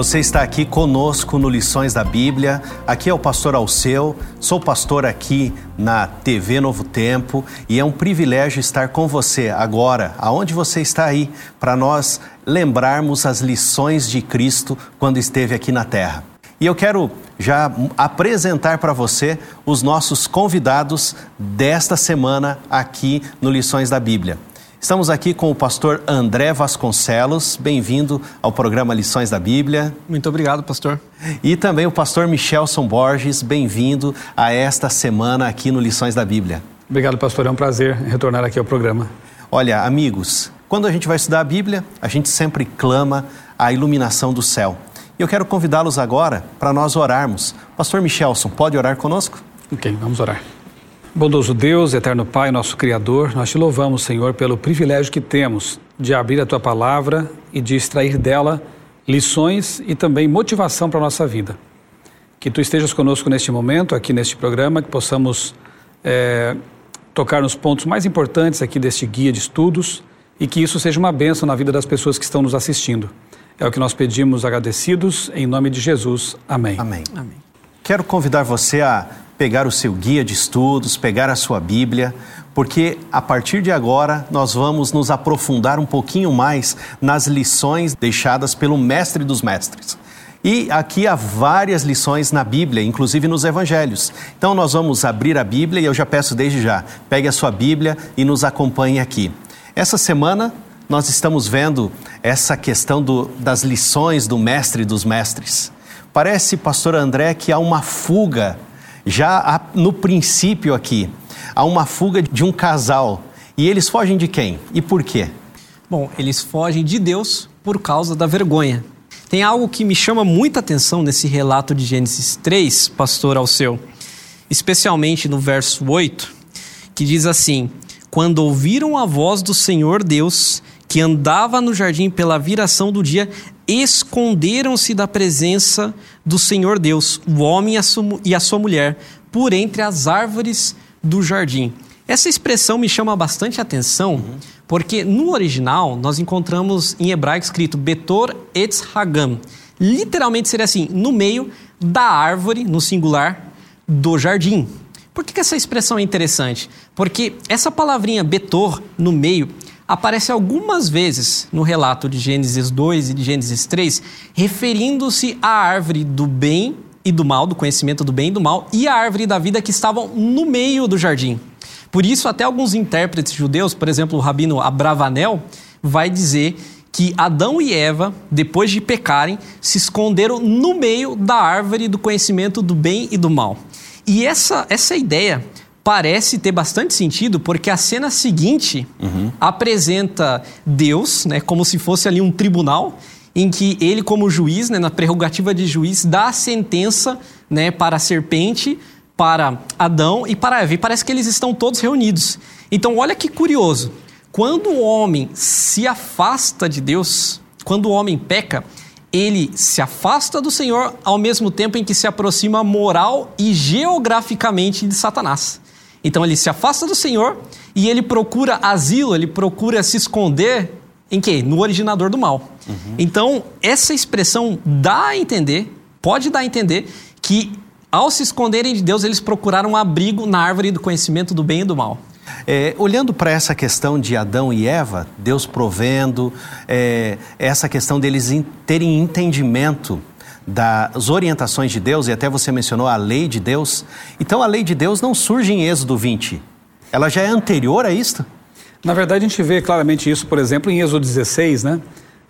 Você está aqui conosco no Lições da Bíblia. Aqui é o pastor Alceu, sou pastor aqui na TV Novo Tempo e é um privilégio estar com você agora, aonde você está aí, para nós lembrarmos as lições de Cristo quando esteve aqui na terra. E eu quero já apresentar para você os nossos convidados desta semana aqui no Lições da Bíblia. Estamos aqui com o pastor André Vasconcelos. Bem-vindo ao programa Lições da Bíblia. Muito obrigado, pastor. E também o pastor Michelson Borges. Bem-vindo a esta semana aqui no Lições da Bíblia. Obrigado, pastor. É um prazer retornar aqui ao programa. Olha, amigos, quando a gente vai estudar a Bíblia, a gente sempre clama a iluminação do céu. E eu quero convidá-los agora para nós orarmos. Pastor Michelson, pode orar conosco? Ok, vamos orar. Bondoso Deus, eterno Pai, nosso Criador, nós te louvamos, Senhor, pelo privilégio que temos de abrir a tua palavra e de extrair dela lições e também motivação para a nossa vida. Que tu estejas conosco neste momento, aqui neste programa, que possamos é, tocar nos pontos mais importantes aqui deste guia de estudos e que isso seja uma bênção na vida das pessoas que estão nos assistindo. É o que nós pedimos agradecidos, em nome de Jesus. Amém. Amém. Amém. Quero convidar você a pegar o seu guia de estudos, pegar a sua Bíblia, porque a partir de agora nós vamos nos aprofundar um pouquinho mais nas lições deixadas pelo Mestre dos Mestres. E aqui há várias lições na Bíblia, inclusive nos Evangelhos. Então nós vamos abrir a Bíblia e eu já peço desde já, pegue a sua Bíblia e nos acompanhe aqui. Essa semana nós estamos vendo essa questão do, das lições do Mestre dos Mestres. Parece, pastor André, que há uma fuga já no princípio aqui, há uma fuga de um casal. E eles fogem de quem? E por quê? Bom, eles fogem de Deus por causa da vergonha. Tem algo que me chama muita atenção nesse relato de Gênesis 3, pastor Alceu, especialmente no verso 8, que diz assim: Quando ouviram a voz do Senhor Deus, que andava no jardim pela viração do dia, esconderam-se da presença do Senhor Deus, o homem e a sua mulher, por entre as árvores do jardim. Essa expressão me chama bastante atenção, uhum. porque no original nós encontramos em hebraico escrito Betor Etz Hagam. Literalmente seria assim, no meio da árvore, no singular, do jardim. Por que, que essa expressão é interessante? Porque essa palavrinha Betor, no meio, aparece algumas vezes no relato de Gênesis 2 e de Gênesis 3, referindo-se à árvore do bem e do mal, do conhecimento do bem e do mal, e à árvore da vida que estavam no meio do jardim. Por isso, até alguns intérpretes judeus, por exemplo, o rabino Abravanel, vai dizer que Adão e Eva, depois de pecarem, se esconderam no meio da árvore do conhecimento do bem e do mal. E essa, essa ideia parece ter bastante sentido porque a cena seguinte uhum. apresenta Deus, né, como se fosse ali um tribunal em que ele como juiz, né, na prerrogativa de juiz, dá a sentença, né, para a serpente, para Adão e para Eva. E parece que eles estão todos reunidos. Então, olha que curioso. Quando o homem se afasta de Deus, quando o homem peca, ele se afasta do Senhor ao mesmo tempo em que se aproxima moral e geograficamente de Satanás. Então ele se afasta do Senhor e ele procura asilo, ele procura se esconder em quê? No originador do mal. Uhum. Então, essa expressão dá a entender, pode dar a entender, que ao se esconderem de Deus, eles procuraram um abrigo na árvore do conhecimento do bem e do mal. É, olhando para essa questão de Adão e Eva, Deus provendo, é, essa questão deles terem entendimento das orientações de Deus, e até você mencionou a lei de Deus. Então a lei de Deus não surge em Êxodo 20. Ela já é anterior a isto? Na verdade, a gente vê claramente isso, por exemplo, em Êxodo 16, né?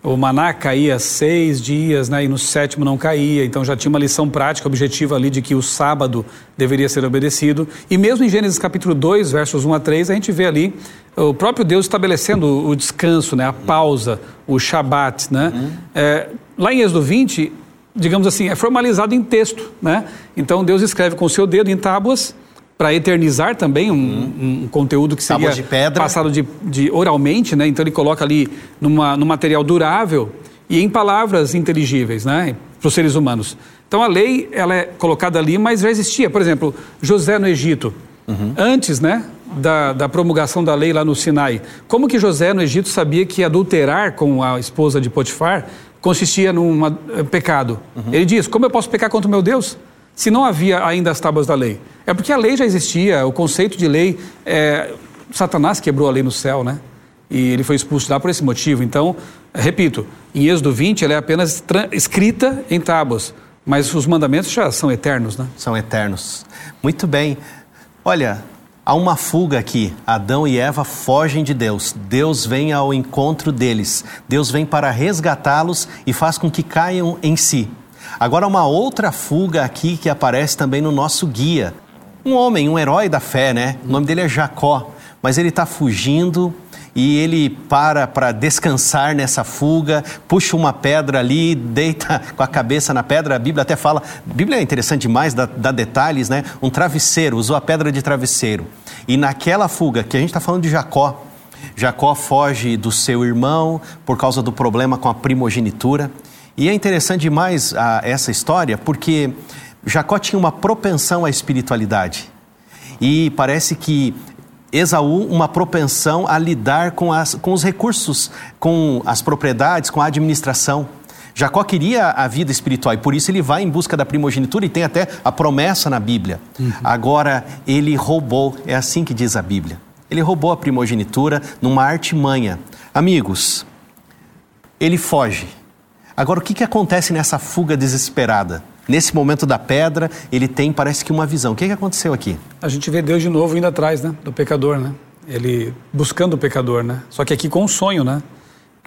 O maná caía seis dias, né? E no sétimo não caía. Então já tinha uma lição prática, objetiva ali de que o sábado deveria ser obedecido. E mesmo em Gênesis capítulo 2, versos 1 a 3, a gente vê ali o próprio Deus estabelecendo o descanso, né? A pausa, o shabat, né? Uhum. É, lá em Êxodo 20, digamos assim, é formalizado em texto, né? Então Deus escreve com o seu dedo em tábuas para eternizar também um, um, conteúdo que seria de pedra. passado de, de oralmente, né? Então ele coloca ali numa, num material durável e em palavras inteligíveis, né? Para os seres humanos. Então a lei ela é colocada ali, mas já existia. Por exemplo, José no Egito, uhum. antes, né? Da, da, promulgação da lei lá no Sinai. Como que José no Egito sabia que adulterar com a esposa de Potifar consistia num uh, pecado? Uhum. Ele diz: Como eu posso pecar contra o meu Deus? Se não havia ainda as tábuas da lei. É porque a lei já existia, o conceito de lei. É, Satanás quebrou a lei no céu, né? E ele foi expulso lá por esse motivo. Então, repito, em Êxodo 20, ela é apenas escrita em tábuas, mas os mandamentos já são eternos, né? São eternos. Muito bem. Olha, há uma fuga aqui. Adão e Eva fogem de Deus. Deus vem ao encontro deles. Deus vem para resgatá-los e faz com que caiam em si. Agora, uma outra fuga aqui que aparece também no nosso guia. Um homem, um herói da fé, né? O nome dele é Jacó, mas ele está fugindo e ele para para descansar nessa fuga, puxa uma pedra ali, deita com a cabeça na pedra. A Bíblia até fala, a Bíblia é interessante demais, dá, dá detalhes, né? Um travesseiro, usou a pedra de travesseiro. E naquela fuga, que a gente está falando de Jacó, Jacó foge do seu irmão por causa do problema com a primogenitura. E é interessante demais a, essa história porque Jacó tinha uma propensão à espiritualidade. E parece que Esaú uma propensão a lidar com, as, com os recursos, com as propriedades, com a administração. Jacó queria a vida espiritual e por isso ele vai em busca da primogenitura e tem até a promessa na Bíblia. Uhum. Agora, ele roubou, é assim que diz a Bíblia. Ele roubou a primogenitura numa artimanha. Amigos, ele foge. Agora, o que, que acontece nessa fuga desesperada? Nesse momento da pedra, ele tem, parece que uma visão. O que, que aconteceu aqui? A gente vê Deus de novo indo atrás, né? Do pecador, né? Ele buscando o pecador, né? Só que aqui com um sonho, né?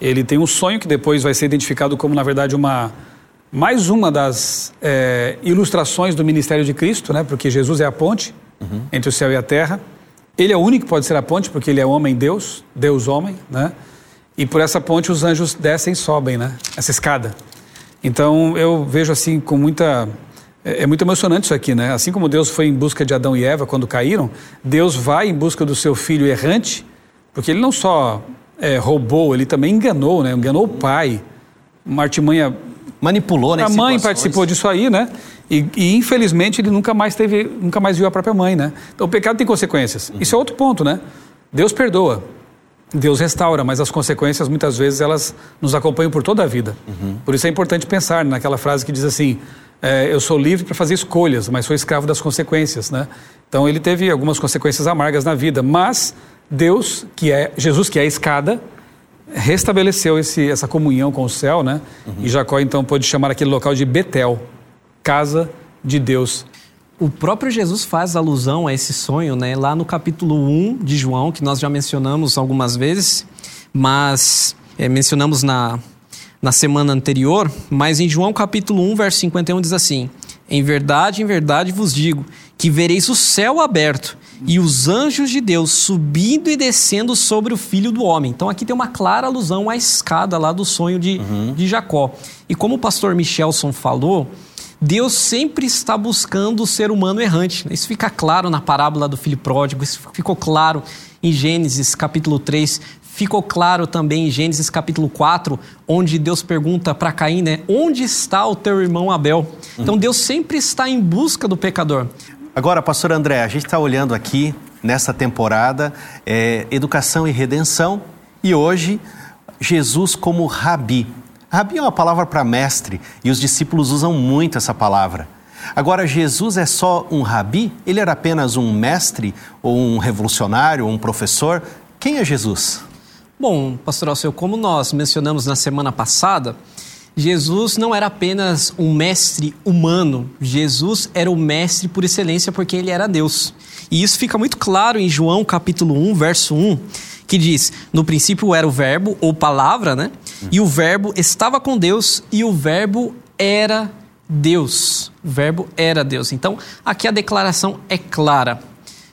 Ele tem um sonho que depois vai ser identificado como, na verdade, uma mais uma das é, ilustrações do ministério de Cristo, né? Porque Jesus é a ponte uhum. entre o céu e a terra. Ele é o único que pode ser a ponte, porque ele é homem-deus, Deus-homem, né? E por essa ponte os anjos descem e sobem, né? Essa escada. Então eu vejo assim com muita é, é muito emocionante isso aqui, né? Assim como Deus foi em busca de Adão e Eva quando caíram, Deus vai em busca do seu filho errante, porque ele não só é, roubou, ele também enganou, né? Enganou o pai. Uma artimanha. Manipulou, né? A mãe participou disso aí, né? E, e, infelizmente ele nunca mais teve, nunca mais viu a própria mãe, né? Então o pecado tem consequências. Uhum. Isso é outro ponto, né? Deus perdoa. Deus restaura, mas as consequências muitas vezes elas nos acompanham por toda a vida. Uhum. Por isso é importante pensar naquela frase que diz assim: é, eu sou livre para fazer escolhas, mas sou escravo das consequências, né? Então ele teve algumas consequências amargas na vida, mas Deus, que é Jesus, que é a escada, restabeleceu esse, essa comunhão com o céu, né? Uhum. E Jacó então pôde chamar aquele local de Betel, casa de Deus. O próprio Jesus faz alusão a esse sonho, né? Lá no capítulo 1 de João, que nós já mencionamos algumas vezes, mas é, mencionamos na, na semana anterior, mas em João capítulo 1, verso 51 diz assim: Em verdade, em verdade vos digo, que vereis o céu aberto e os anjos de Deus subindo e descendo sobre o filho do homem. Então aqui tem uma clara alusão à escada lá do sonho de, uhum. de Jacó. E como o pastor Michelson falou, Deus sempre está buscando o ser humano errante. Isso fica claro na parábola do filho pródigo, isso ficou claro em Gênesis capítulo 3, ficou claro também em Gênesis capítulo 4, onde Deus pergunta para Caim, né, onde está o teu irmão Abel? Então Deus sempre está em busca do pecador. Agora, pastor André, a gente está olhando aqui nessa temporada é, educação e redenção e hoje Jesus como rabi. Rabi é uma palavra para mestre e os discípulos usam muito essa palavra. Agora, Jesus é só um rabi? Ele era apenas um mestre, ou um revolucionário, ou um professor? Quem é Jesus? Bom, pastor Alceu, como nós mencionamos na semana passada, Jesus não era apenas um mestre humano, Jesus era o mestre por excelência porque ele era Deus. E isso fica muito claro em João capítulo 1, verso 1, que diz: No princípio era o Verbo, ou palavra, né? E o Verbo estava com Deus e o Verbo era Deus. O Verbo era Deus. Então, aqui a declaração é clara.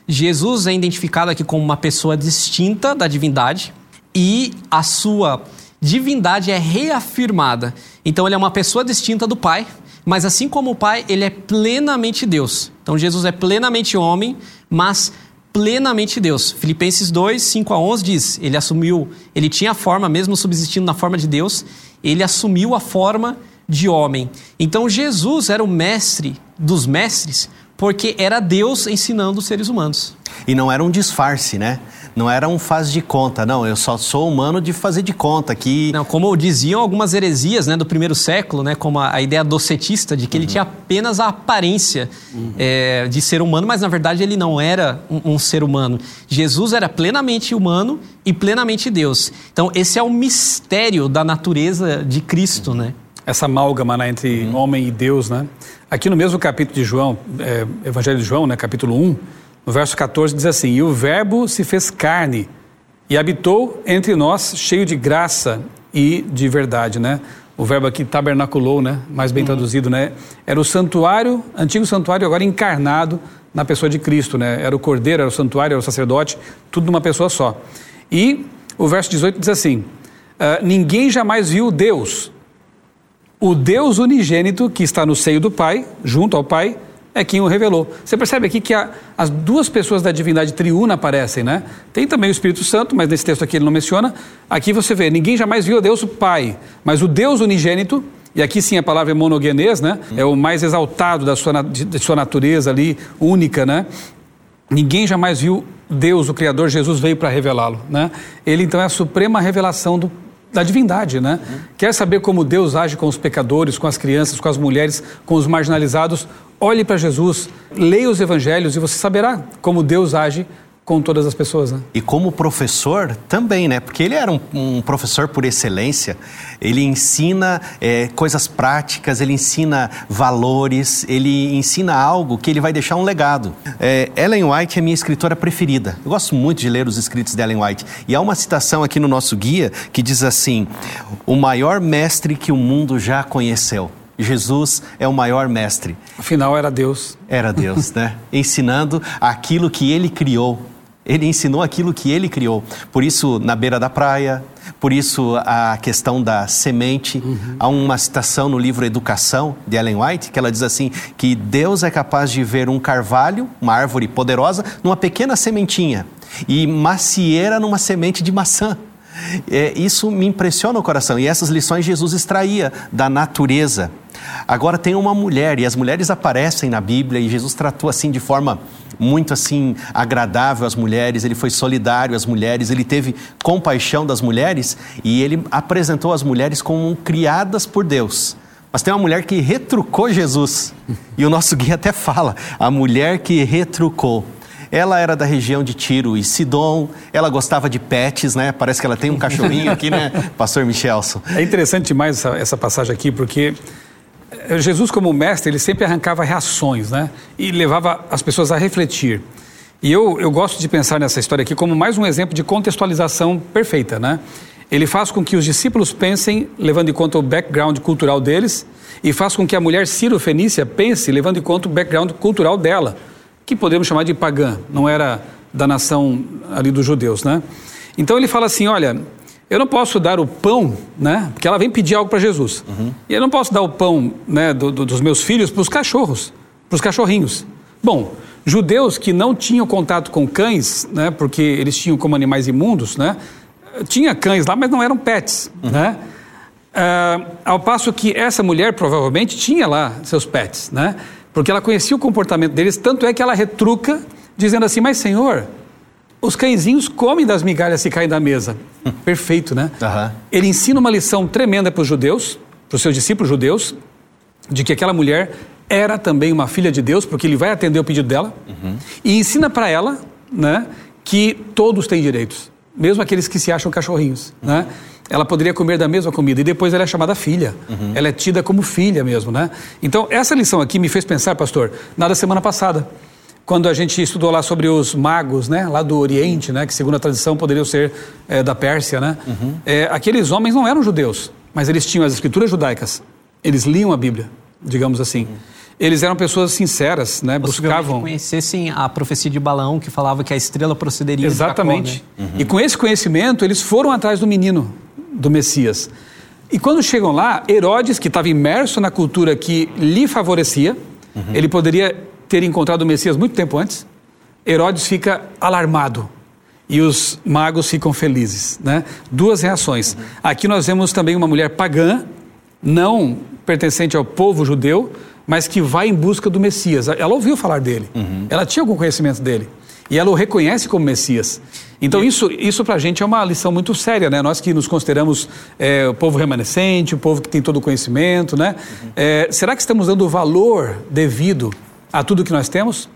Jesus é identificado aqui como uma pessoa distinta da divindade e a sua divindade é reafirmada. Então, ele é uma pessoa distinta do Pai, Mas assim como o Pai, ele é plenamente Deus. Então Jesus é plenamente homem, mas plenamente Deus. Filipenses 2, 5 a 11 diz: ele assumiu, ele tinha a forma, mesmo subsistindo na forma de Deus, ele assumiu a forma de homem. Então Jesus era o mestre dos mestres, porque era Deus ensinando os seres humanos. E não era um disfarce, né? Não era um faz de conta, não. Eu só sou humano de fazer de conta que. Não, como diziam algumas heresias né, do primeiro século, né, como a, a ideia docetista, de que uhum. ele tinha apenas a aparência uhum. é, de ser humano, mas na verdade ele não era um, um, ser humano. Jesus era plenamente humano e plenamente Deus. Então, esse é o mistério da natureza de Cristo, uhum. né? Essa amálgama né, entre uhum. homem e Deus, né? Aqui no mesmo capítulo de João, é, Evangelho de João, né, capítulo 1, no verso 14 diz assim: E o Verbo se fez carne e habitou entre nós, cheio de graça e de verdade, né? O verbo aqui tabernaculou, né? Mais bem uhum. traduzido, né? Era o santuário, antigo santuário, agora encarnado na pessoa de Cristo, né? Era o cordeiro, era o santuário, era o sacerdote, tudo numa pessoa só. E o verso 18 diz assim: uh, Ninguém jamais viu Deus, o Deus unigênito que está no seio do Pai, junto ao Pai, é quem o revelou. Você percebe aqui que a, as duas pessoas da divindade triuna aparecem, né? Tem também o Espírito Santo, mas nesse texto aqui ele não menciona. Aqui você vê, ninguém jamais viu a Deus o Pai, mas o Deus unigênito, e aqui sim a palavra é monogenês, né? Hum. É o mais exaltado da sua, de, de sua natureza ali, única, né? Ninguém jamais viu Deus, o Criador, Jesus veio para revelá-lo, né? Ele então é a suprema revelação do, da divindade, né? Uhum. Quer saber como Deus age com os pecadores, com as crianças, com as mulheres, com os marginalizados? Olhe para Jesus, leia os evangelhos e você saberá como Deus age com todas as pessoas, né? E como professor também, né? Porque ele era um, um professor por excelência. Ele ensina é, coisas práticas, ele ensina valores, ele ensina algo que ele vai deixar um legado. É, Ellen White é minha escritora preferida. Eu gosto muito de ler os escritos de Ellen White. E há uma citação aqui no nosso guia que diz assim: o maior mestre que o mundo já conheceu. Jesus é o maior mestre. Afinal, era Deus. Era Deus, né? Ensinando aquilo que ele criou ele ensinou aquilo que ele criou. Por isso, na beira da praia, por isso a questão da semente. Uhum. Há uma citação no livro Educação, de Ellen White, que ela diz assim: que Deus é capaz de ver um carvalho, uma árvore poderosa, numa pequena sementinha, e macieira numa semente de maçã. É, isso me impressiona o coração. E essas lições Jesus extraía da natureza. Agora tem uma mulher, e as mulheres aparecem na Bíblia, e Jesus tratou assim de forma muito assim agradável às mulheres, ele foi solidário às mulheres, ele teve compaixão das mulheres e ele apresentou as mulheres como criadas por Deus. Mas tem uma mulher que retrucou Jesus. E o nosso guia até fala: a mulher que retrucou. Ela era da região de Tiro e Sidom, ela gostava de pets, né? Parece que ela tem um cachorrinho aqui, né, pastor Michelson? É interessante demais essa, essa passagem aqui, porque Jesus, como mestre, ele sempre arrancava reações, né? E levava as pessoas a refletir. E eu, eu gosto de pensar nessa história aqui como mais um exemplo de contextualização perfeita, né? Ele faz com que os discípulos pensem, levando em conta o background cultural deles, e faz com que a mulher Ciro Fenícia pense, levando em conta o background cultural dela, que podemos chamar de pagã, não era da nação ali dos judeus, né? Então ele fala assim, olha, eu não posso dar o pão, né? Porque ela vem pedir algo para Jesus. Uhum. E eu não posso dar o pão né, do, do, dos meus filhos para os cachorros, para os cachorrinhos. Bom, judeus que não tinham contato com cães, né? Porque eles tinham como animais imundos, né? Tinha cães lá, mas não eram pets, uhum. né? Uh, ao passo que essa mulher provavelmente tinha lá seus pets, né? Porque ela conhecia o comportamento deles, tanto é que ela retruca, dizendo assim: Mas Senhor, os cãezinhos comem das migalhas que caem da mesa. Perfeito, né? Uhum. Ele ensina uma lição tremenda para os judeus, para os seus discípulos judeus, de que aquela mulher era também uma filha de Deus, porque ele vai atender o pedido dela, uhum. e ensina para ela, né, que todos têm direitos, mesmo aqueles que se acham cachorrinhos, uhum. né? Ela poderia comer da mesma comida e depois ela é chamada filha. Uhum. Ela é tida como filha mesmo, né? Então, essa lição aqui me fez pensar, pastor, na da semana passada quando a gente estudou lá sobre os magos, né, lá do Oriente, né, que segundo a tradição poderiam ser é, da Pérsia, né, uhum. é, aqueles homens não eram judeus, mas eles tinham as escrituras judaicas, eles liam a Bíblia, digamos assim. Eles eram pessoas sinceras, né? Buscavam. conhecessem a profecia de Balaão que falava que a estrela procederia Exatamente. de Jacó, né? uhum. E com esse conhecimento, eles foram atrás do menino, do Messias. E quando chegam lá, Herodes, que estava imerso na cultura que lhe favorecia, uhum. ele poderia ter encontrado o Messias muito tempo antes, Herodes fica alarmado e os magos ficam felizes. Né? Duas reações. Uhum. Aqui nós vemos também uma mulher pagã, não pertencente ao povo judeu, mas que vai em busca do Messias. Ela ouviu falar dele, uhum. ela tinha algum conhecimento dele. E ela o reconhece como Messias. Então, isso, isso para a gente é uma lição muito séria, né? Nós que nos consideramos é, o povo remanescente, o povo que tem todo o conhecimento, né? Uhum. É, será que estamos dando o valor devido a tudo que nós temos?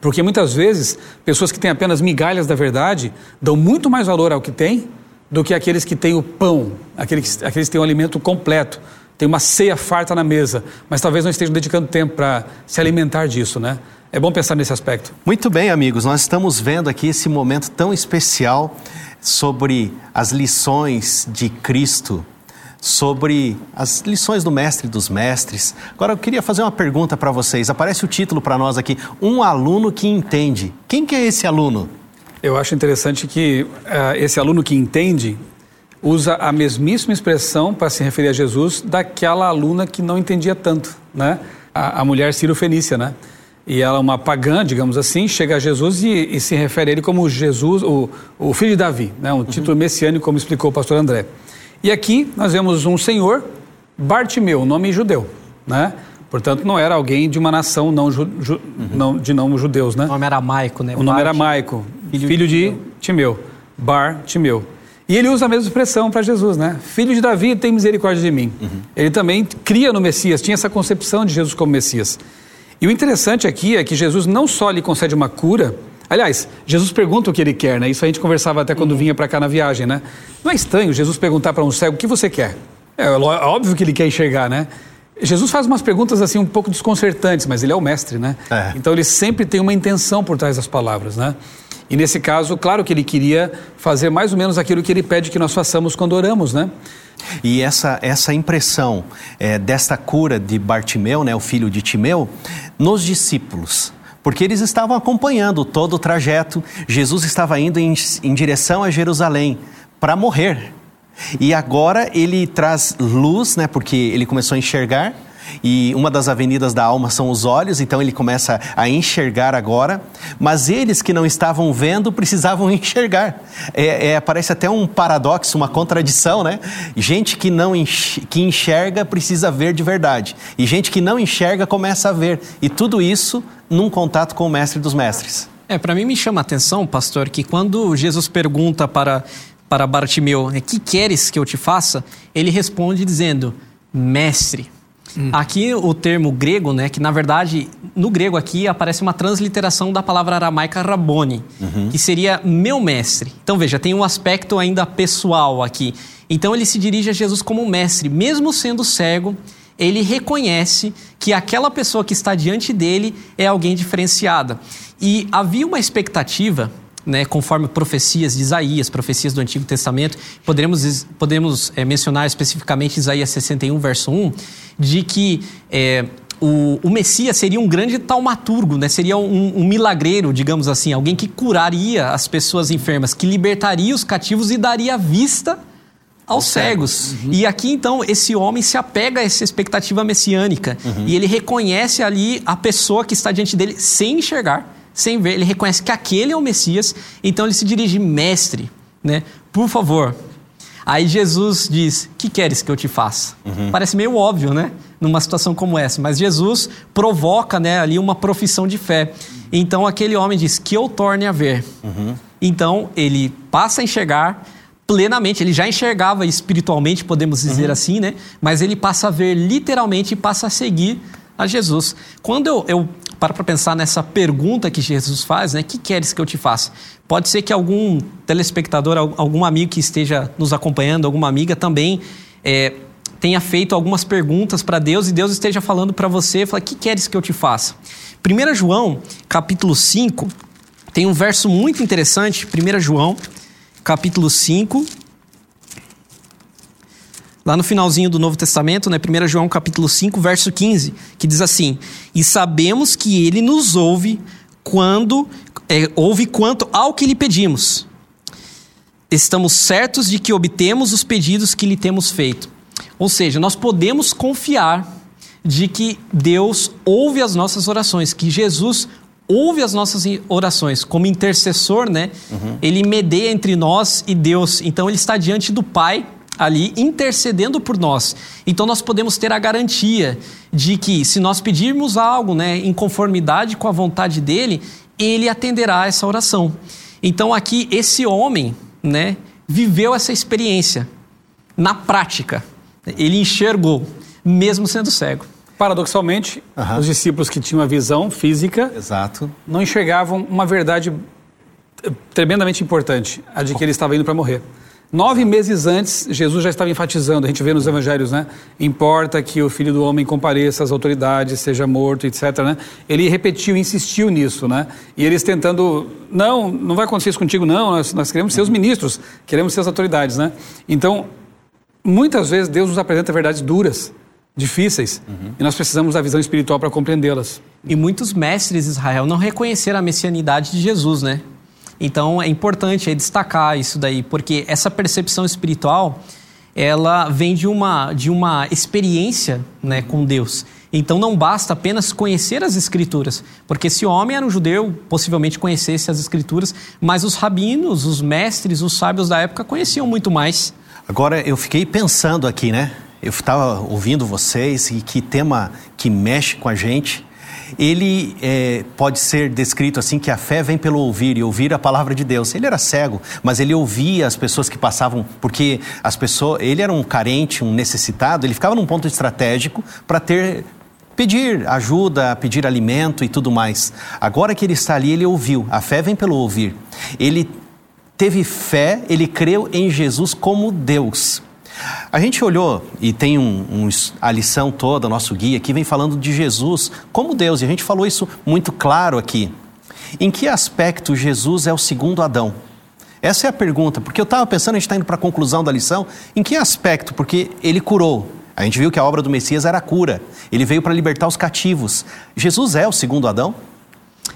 Porque muitas vezes, pessoas que têm apenas migalhas da verdade dão muito mais valor ao que têm do que aqueles que têm o pão, aqueles, aqueles que têm o alimento completo, tem uma ceia farta na mesa, mas talvez não estejam dedicando tempo para se alimentar disso, né? É bom pensar nesse aspecto. Muito bem, amigos, nós estamos vendo aqui esse momento tão especial sobre as lições de Cristo, sobre as lições do Mestre dos Mestres. Agora eu queria fazer uma pergunta para vocês. Aparece o título para nós aqui: Um aluno que entende. Quem que é esse aluno? Eu acho interessante que uh, esse aluno que entende usa a mesmíssima expressão para se referir a Jesus daquela aluna que não entendia tanto, né? A, a mulher Ciro-Fenícia, né? E ela, uma pagã, digamos assim, chega a Jesus e, e se refere a ele como Jesus, o, o filho de Davi, né? Um título uhum. messiânico, como explicou o pastor André. E aqui nós vemos um senhor, Bartimeu, nome judeu, né? Portanto, não era alguém de uma nação não, ju, ju, uhum. não de não judeus, né? O nome aramaico, né? O nome aramaico, filho, filho de, de Timeu, Bartimeu. E ele usa a mesma expressão para Jesus, né? Filho de Davi, tem misericórdia de mim. Uhum. Ele também cria no Messias, tinha essa concepção de Jesus como Messias. E o interessante aqui é que Jesus não só lhe concede uma cura, aliás, Jesus pergunta o que ele quer, né? Isso a gente conversava até quando uhum. vinha para cá na viagem, né? Não é estranho Jesus perguntar para um cego o que você quer. É óbvio que ele quer enxergar, né? Jesus faz umas perguntas assim um pouco desconcertantes, mas ele é o mestre, né? É. Então ele sempre tem uma intenção por trás das palavras, né? E nesse caso, claro que ele queria fazer mais ou menos aquilo que ele pede que nós façamos quando oramos, né? E essa, essa impressão é, desta cura de Bartimeu, né, o filho de Timeu, nos discípulos. Porque eles estavam acompanhando todo o trajeto, Jesus estava indo em, em direção a Jerusalém para morrer. E agora ele traz luz, né, porque ele começou a enxergar, e uma das avenidas da alma são os olhos, então ele começa a enxergar agora, mas eles que não estavam vendo precisavam enxergar. É, é, parece até um paradoxo, uma contradição, né? Gente que não enx que enxerga precisa ver de verdade, e gente que não enxerga começa a ver, e tudo isso num contato com o Mestre dos Mestres. É, para mim me chama a atenção, pastor, que quando Jesus pergunta para para Bartimeu, né, que queres que eu te faça? Ele responde dizendo, mestre. Hum. Aqui o termo grego, né, que na verdade no grego aqui aparece uma transliteração da palavra aramaica rabone, uhum. que seria meu mestre. Então veja, tem um aspecto ainda pessoal aqui. Então ele se dirige a Jesus como mestre, mesmo sendo cego, ele reconhece que aquela pessoa que está diante dele é alguém diferenciada. E havia uma expectativa né, conforme profecias de Isaías, profecias do Antigo Testamento, poderemos, podemos é, mencionar especificamente Isaías 61, verso 1, de que é, o, o, Messias seria um grande taumaturgo, né? seria um, um, milagreiro, digamos assim, alguém que curaria as pessoas enfermas, que libertaria os cativos e daria vista aos cegos. Uhum. E aqui então esse homem se apega a essa expectativa messiânica uhum. e ele reconhece ali a pessoa que está diante dele sem enxergar sem ver, ele reconhece que aquele é o Messias, então ele se dirige, mestre, né? Por favor. Aí Jesus diz: Que queres que eu te faça? Uhum. Parece meio óbvio, né? Numa situação como essa, mas Jesus provoca né, ali uma profissão de fé. Então aquele homem diz: Que eu torne a ver. Uhum. Então ele passa a enxergar plenamente, ele já enxergava espiritualmente, podemos dizer uhum. assim, né? Mas ele passa a ver literalmente e passa a seguir a Jesus. Quando eu, eu paro para pensar nessa pergunta que Jesus faz, né? Que queres que eu te faça? Pode ser que algum telespectador, algum amigo que esteja nos acompanhando, alguma amiga também é, tenha feito algumas perguntas para Deus e Deus esteja falando para você, fala, que queres que eu te faça? 1 João, capítulo 5, tem um verso muito interessante, 1 João, capítulo 5, lá no finalzinho do Novo Testamento, né, 1 João capítulo 5, verso 15, que diz assim: "E sabemos que ele nos ouve quando é, ouve quanto ao que lhe pedimos. Estamos certos de que obtemos os pedidos que lhe temos feito." Ou seja, nós podemos confiar de que Deus ouve as nossas orações, que Jesus ouve as nossas orações como intercessor, né? Uhum. Ele medeia entre nós e Deus. Então ele está diante do Pai ali intercedendo por nós. Então nós podemos ter a garantia de que se nós pedirmos algo, né, em conformidade com a vontade dele, ele atenderá essa oração. Então aqui esse homem, né, viveu essa experiência na prática. Ele enxergou, mesmo sendo cego. Paradoxalmente, uhum. os discípulos que tinham a visão física Exato. não enxergavam uma verdade eh, tremendamente importante, a de que ele estava indo para morrer. Nove meses antes, Jesus já estava enfatizando, a gente vê nos evangelhos, né? Importa que o filho do homem compareça às autoridades, seja morto, etc. Né? Ele repetiu, insistiu nisso, né? E eles tentando, não, não vai acontecer isso contigo, não, nós, nós queremos ser os ministros, queremos ser as autoridades, né? Então, muitas vezes Deus nos apresenta verdades duras, difíceis, uhum. e nós precisamos da visão espiritual para compreendê-las. E muitos mestres de Israel não reconheceram a messianidade de Jesus, né? Então é importante destacar isso daí, porque essa percepção espiritual ela vem de uma, de uma experiência né, com Deus. Então não basta apenas conhecer as escrituras, porque se o homem era um judeu, possivelmente conhecesse as escrituras, mas os rabinos, os mestres, os sábios da época conheciam muito mais. Agora eu fiquei pensando aqui, né? Eu estava ouvindo vocês e que tema que mexe com a gente ele é, pode ser descrito assim que a fé vem pelo ouvir e ouvir a palavra de Deus. Ele era cego, mas ele ouvia as pessoas que passavam, porque as pessoas, ele era um carente, um necessitado, ele ficava num ponto estratégico para ter pedir ajuda, pedir alimento e tudo mais. Agora que ele está ali, ele ouviu. A fé vem pelo ouvir. Ele teve fé, ele creu em Jesus como Deus. A gente olhou e tem um, um, a lição toda, nosso guia aqui vem falando de Jesus como Deus, e a gente falou isso muito claro aqui. Em que aspecto Jesus é o segundo Adão? Essa é a pergunta, porque eu estava pensando, a gente está indo para a conclusão da lição, em que aspecto? Porque ele curou. A gente viu que a obra do Messias era a cura. Ele veio para libertar os cativos. Jesus é o segundo Adão?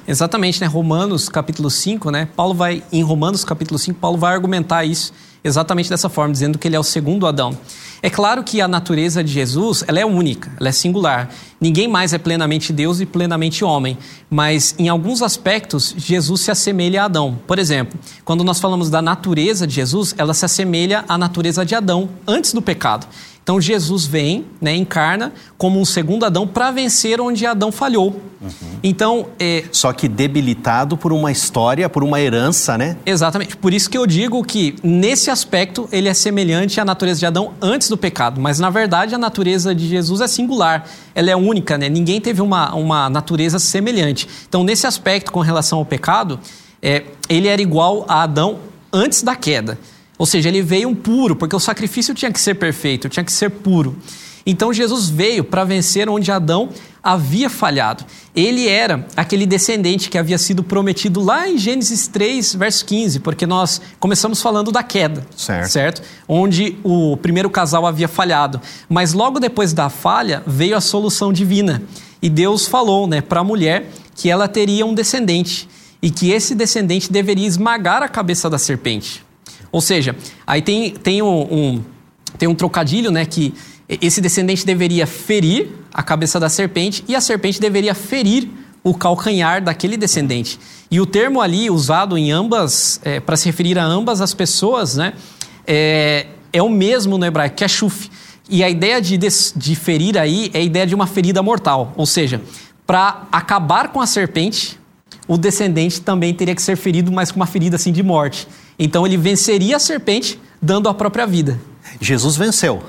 Exatamente, né? Romanos capítulo 5, né? Paulo vai, em Romanos capítulo 5, Paulo vai argumentar isso exatamente dessa forma, dizendo que ele é o segundo Adão. É claro que a natureza de Jesus ela é única, ela é singular. Ninguém mais é plenamente Deus e plenamente homem, mas em alguns aspectos Jesus se assemelha a Adão. Por exemplo, quando nós falamos da natureza de Jesus, ela se assemelha à natureza de Adão antes do pecado. Então Jesus vem, né, encarna como um segundo Adão para vencer onde Adão falhou. Uhum. Então, é... só que debilitado por uma história, por uma herança, né? Exatamente. Por isso que eu digo que nesse aspecto ele é semelhante à natureza de Adão antes do pecado, mas na verdade a natureza de Jesus é singular, ela é única, né? Ninguém teve uma, uma natureza semelhante. Então, nesse aspecto com relação ao pecado, é, ele era igual a Adão antes da queda. Ou seja, ele veio um puro, porque o sacrifício tinha que ser perfeito, tinha que ser puro. Então Jesus veio para vencer onde Adão havia falhado. Ele era aquele descendente que havia sido prometido lá em Gênesis 3, verso 15, porque nós começamos falando da queda, certo? certo? Onde o primeiro casal havia falhado. Mas logo depois da falha veio a solução divina. E Deus falou né, para a mulher que ela teria um descendente e que esse descendente deveria esmagar a cabeça da serpente. Ou seja, aí tem, tem, um, um, tem um trocadilho, né? Que esse descendente deveria ferir a cabeça da serpente e a serpente deveria ferir o calcanhar daquele descendente. E o termo ali usado em ambas, é, para se referir a ambas as pessoas, né? É, é o mesmo no hebraico, que é chuf. E a ideia de, de ferir aí é a ideia de uma ferida mortal. Ou seja, para acabar com a serpente, o descendente também teria que ser ferido, mas com uma ferida assim de morte. Então ele venceria a serpente dando a própria vida. Jesus venceu.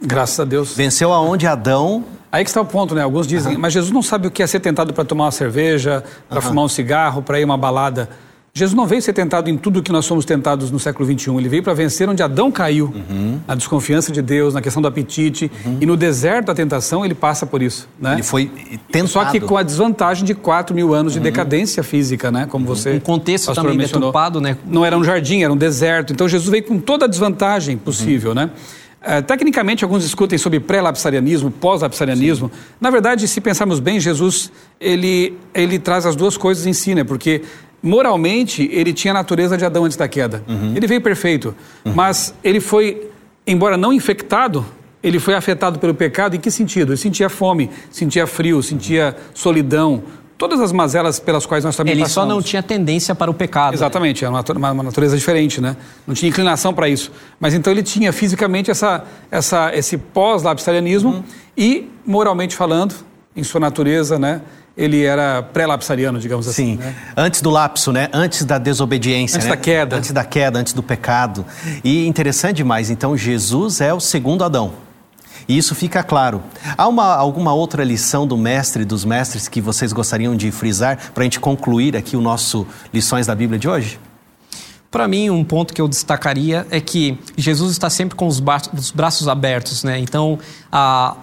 Graças a Deus. Venceu aonde Adão. Aí que está o ponto, né? Alguns dizem, uhum. mas Jesus não sabe o que é ser tentado para tomar uma cerveja, para uhum. fumar um cigarro, para ir uma balada. Jesus não veio ser tentado em tudo que nós somos tentados no século XXI. Ele veio para vencer onde Adão caiu, uhum. na desconfiança de Deus, na questão do apetite. Uhum. E no deserto da tentação, ele passa por isso. Né? Ele foi tentado. Só que com a desvantagem de 4 mil anos uhum. de decadência física, né? como você Um contexto também mencionou. deturpado, né? Não era um jardim, era um deserto. Então Jesus veio com toda a desvantagem possível, né? Uh, tecnicamente, alguns discutem sobre pré-lapsarianismo, pós-lapsarianismo. Na verdade, se pensarmos bem, Jesus ele, ele traz as duas coisas em si, né? Porque moralmente, ele tinha a natureza de Adão antes da queda. Uhum. Ele veio perfeito, uhum. mas ele foi, embora não infectado, ele foi afetado pelo pecado em que sentido? Ele sentia fome, sentia frio, sentia solidão, todas as mazelas pelas quais nós também Ele passamos. só não tinha tendência para o pecado. né? Exatamente, é uma, uma, uma natureza diferente, né? Não tinha inclinação para isso. Mas então ele tinha fisicamente essa, essa, esse pós-lapsarianismo Uhum. e, moralmente falando, em sua natureza, né? Ele era pré-lapsariano, digamos assim. Sim, né? antes do lapso, né? Antes da desobediência, Antes né? da queda. Antes da queda, antes do pecado. E interessante demais, então Jesus é o segundo Adão. E isso fica claro. Há uma, alguma outra lição do mestre, dos mestres, que vocês gostariam de frisar para a gente concluir aqui o nosso Lições da Bíblia de hoje? Para mim, um ponto que eu destacaria é que Jesus está sempre com os, ba os braços abertos, né? Então, a,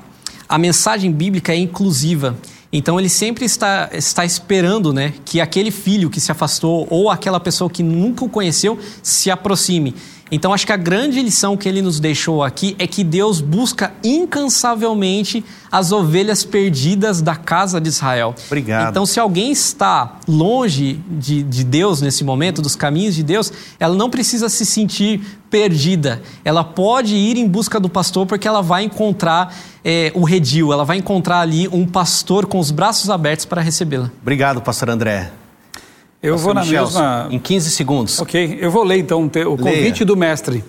a mensagem bíblica é inclusiva. Então, ele sempre está, está esperando né, que aquele filho que se afastou ou aquela pessoa que nunca o conheceu se aproxime. Então, acho que a grande lição que ele nos deixou aqui é que Deus busca incansavelmente as ovelhas perdidas da casa de Israel. Obrigado. Então, se alguém está longe de, de Deus nesse momento, dos caminhos de Deus, ela não precisa se sentir perdida. Ela pode ir em busca do pastor porque ela vai encontrar é, o redil, ela vai encontrar ali um pastor com os braços abertos para recebê-la. Obrigado, pastor André. Eu vou na Michelson, mesma. Em 15 segundos. Ok, eu vou ler então o Leia. convite do mestre.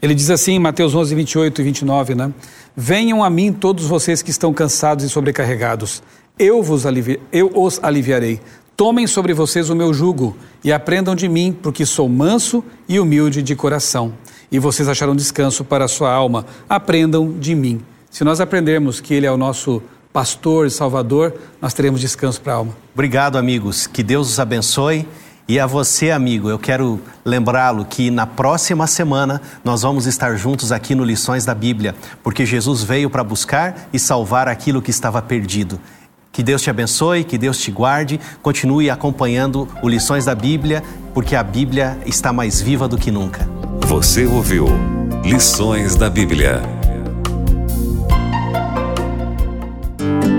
Ele diz assim em Mateus 11, 28 e 29, né? Venham a mim todos vocês que estão cansados e sobrecarregados. Eu, vos alivi... eu os aliviarei. Tomem sobre vocês o meu jugo e aprendam de mim, porque sou manso e humilde de coração. E vocês acharão descanso para a sua alma. Aprendam de mim. Se nós aprendermos que Ele é o nosso pastor e salvador, nós teremos descanso para a alma. Obrigado, amigos. Que Deus os abençoe. E a você, amigo, eu quero lembrá-lo que na próxima semana nós vamos estar juntos aqui no Lições da Bíblia, porque Jesus veio para buscar e salvar aquilo que estava perdido. Que Deus te abençoe, que Deus te guarde, continue acompanhando o Lições da Bíblia, porque a Bíblia está mais viva do que nunca. Você ouviu Lições da Bíblia.